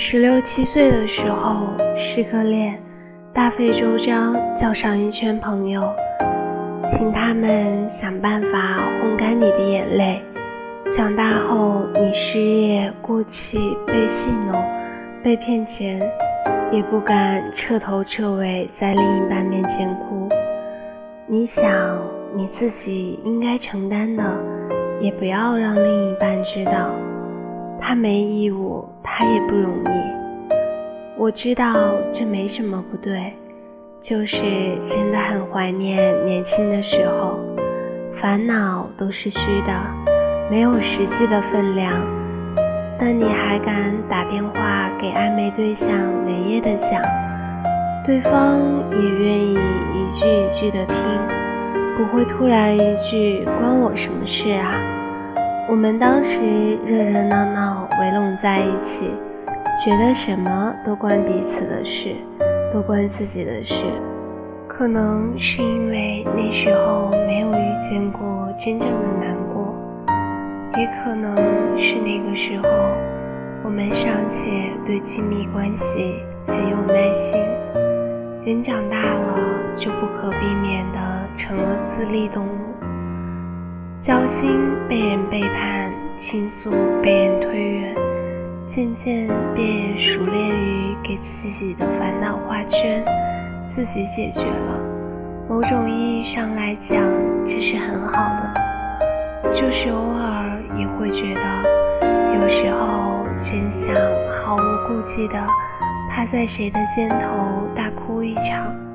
十六七岁的时候失个恋，大费周章叫上一圈朋友，请他们想办法烘干你的眼泪。长大后你失业、过气、被戏弄、被骗钱，也不敢彻头彻尾在另一半面前哭。你想你自己应该承担的，也不要让另一半知道。他没义务，他也不容易。我知道这没什么不对，就是真的很怀念年轻的时候，烦恼都是虚的，没有实际的分量。但你还敢打电话给暧昧对象，连夜的讲，对方也愿意一句一句的听，不会突然一句关我什么事啊？我们当时热热闹闹围拢在一起，觉得什么都关彼此的事，都关自己的事。可能是因为那时候没有遇见过真正的难过，也可能是那个时候我们尚且对亲密关系很有耐心。人长大了，就不可避免的成了自立动物。交心被人背叛，倾诉被人推远，渐渐便熟练于给自己的烦恼画圈，自己解决了。某种意义上来讲，这是很好的。就是偶尔也会觉得，有时候真想毫无顾忌的趴在谁的肩头大哭一场。